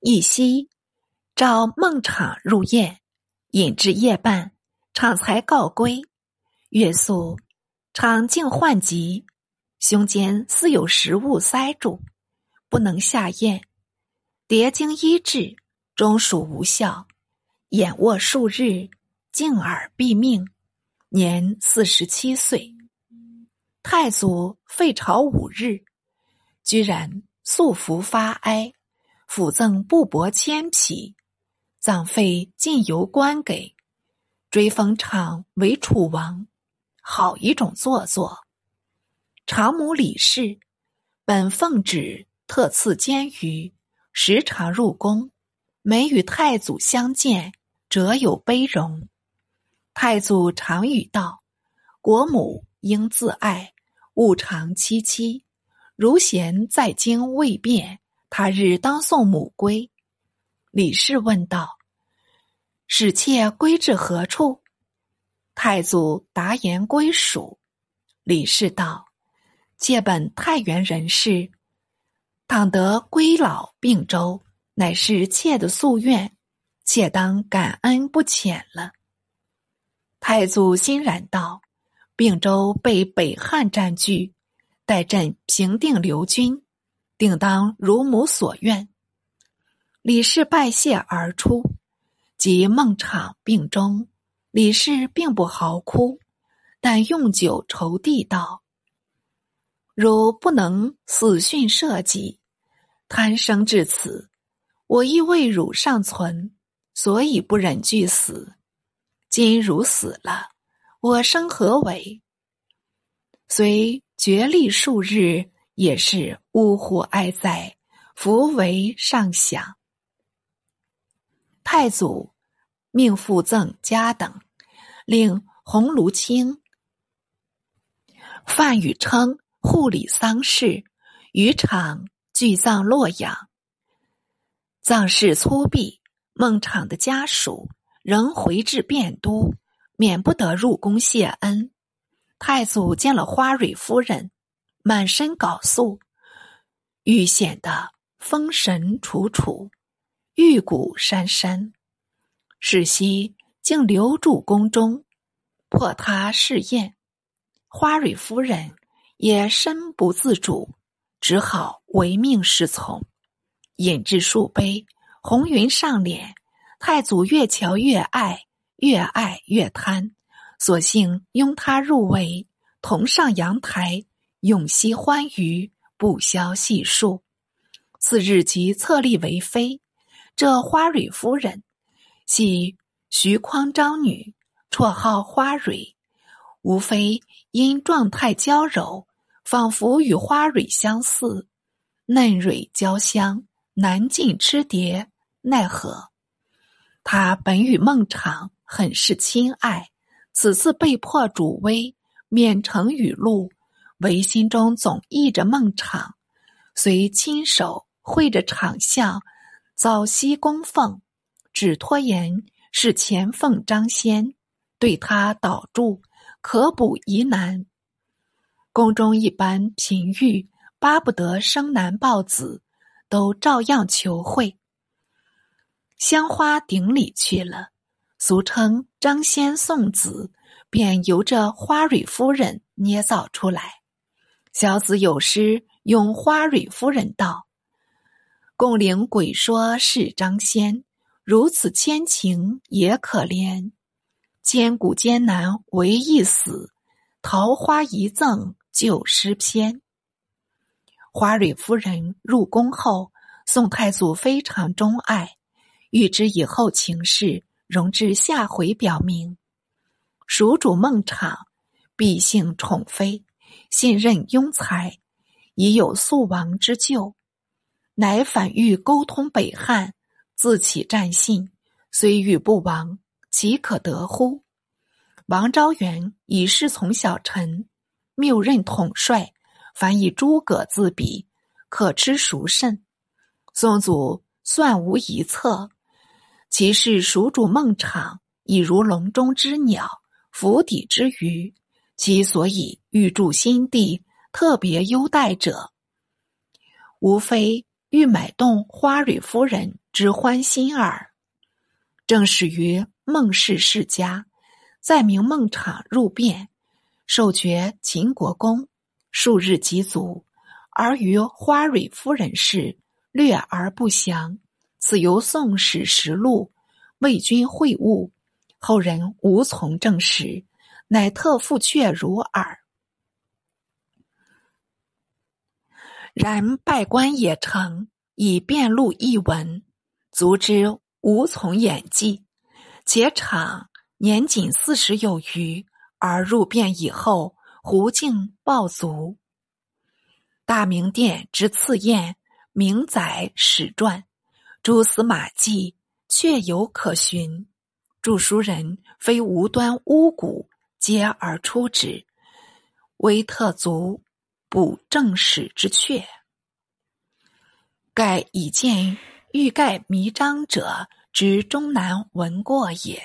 一夕，召孟昶入宴，饮至夜半，昶才告归。月宿，昶竟患疾，胸间似有食物塞住，不能下咽。迭经医治，终属无效，眼卧数日，静耳毙命，年四十七岁。太祖废朝五日，居然素服发哀。辅赠布帛千匹，葬费尽由官给，追封昶为楚王，好一种做作。长母李氏本奉旨特赐监舆，时常入宫，每与太祖相见，辄有悲容。太祖常语道：“国母应自爱，勿常戚戚。如贤在京未变。”他日当送母归，李氏问道：“使妾归至何处？”太祖答言：“归蜀。”李氏道：“妾本太原人士，倘得归老并州，乃是妾的夙愿，妾当感恩不浅了。”太祖欣然道：“并州被北汉占据，待朕平定刘军。”定当如母所愿。李氏拜谢而出，及孟昶病终，李氏并不嚎哭，但用酒酬帝道：“如不能死殉社稷，贪生至此，我亦为汝尚存，所以不忍惧死。今汝死了，我生何为？虽绝力数日。”也是呜呼哀哉，弗为上想。太祖命复赠家等，令鸿胪卿范宇称护理丧事，余场俱葬洛阳。葬事粗鄙，孟昶的家属仍回至汴都，免不得入宫谢恩。太祖见了花蕊夫人。满身缟素，愈显得风神楚楚，玉骨珊珊。世袭竟留住宫中，迫他试验。花蕊夫人也身不自主，只好唯命是从。饮至数杯，红云上脸。太祖越瞧越爱，越爱越贪，索性拥她入围，同上阳台。永惜欢愉，不消细数。次日即册立为妃。这花蕊夫人，系徐匡章女，绰号花蕊。无非因状态娇柔，仿佛与花蕊相似，嫩蕊娇香，难尽痴蝶。奈何他本与孟昶很是亲爱，此次被迫主威，免成雨露。唯心中总忆着孟昶，遂亲手绘着场相，早夕供奉，只拖延是前奉张先，对他导助，可补疑难。宫中一般嫔御巴不得生男抱子，都照样求会。香花顶礼去了，俗称张先送子，便由着花蕊夫人捏造出来。小子有诗咏花蕊夫人道：“共领鬼说是张仙，如此千情也可怜。千古艰难唯一死，桃花一赠旧诗篇。”花蕊夫人入宫后，宋太祖非常钟爱，欲知以后情事，容至下回表明。蜀主孟昶，必性宠妃。信任庸才，已有速亡之咎，乃反欲沟通北汉，自起战信，虽欲不亡，岂可得乎？王昭元以侍从小臣，谬任统帅，反以诸葛自比，可知孰甚？宋祖算无一策，其事蜀主孟昶，已如笼中之鸟，釜底之鱼。其所以欲助新帝，特别优待者，无非欲买动花蕊夫人之欢心耳。正始于孟氏世家，在明孟昶入汴，受爵秦国公，数日即卒。而于花蕊夫人事略而不详。此由《宋史实录》魏君会晤，后人无从证实，乃特复阙如耳。然拜官也成，以便录一文，足之无从演记。且昶年仅四十有余，而入汴以后，胡境暴卒。大明殿之赐宴，明载史传，蛛丝马迹确有可寻。著书人非无端巫蛊，皆而出之，惟特足补正史之阙。盖以见欲盖弥彰者之终难闻过也。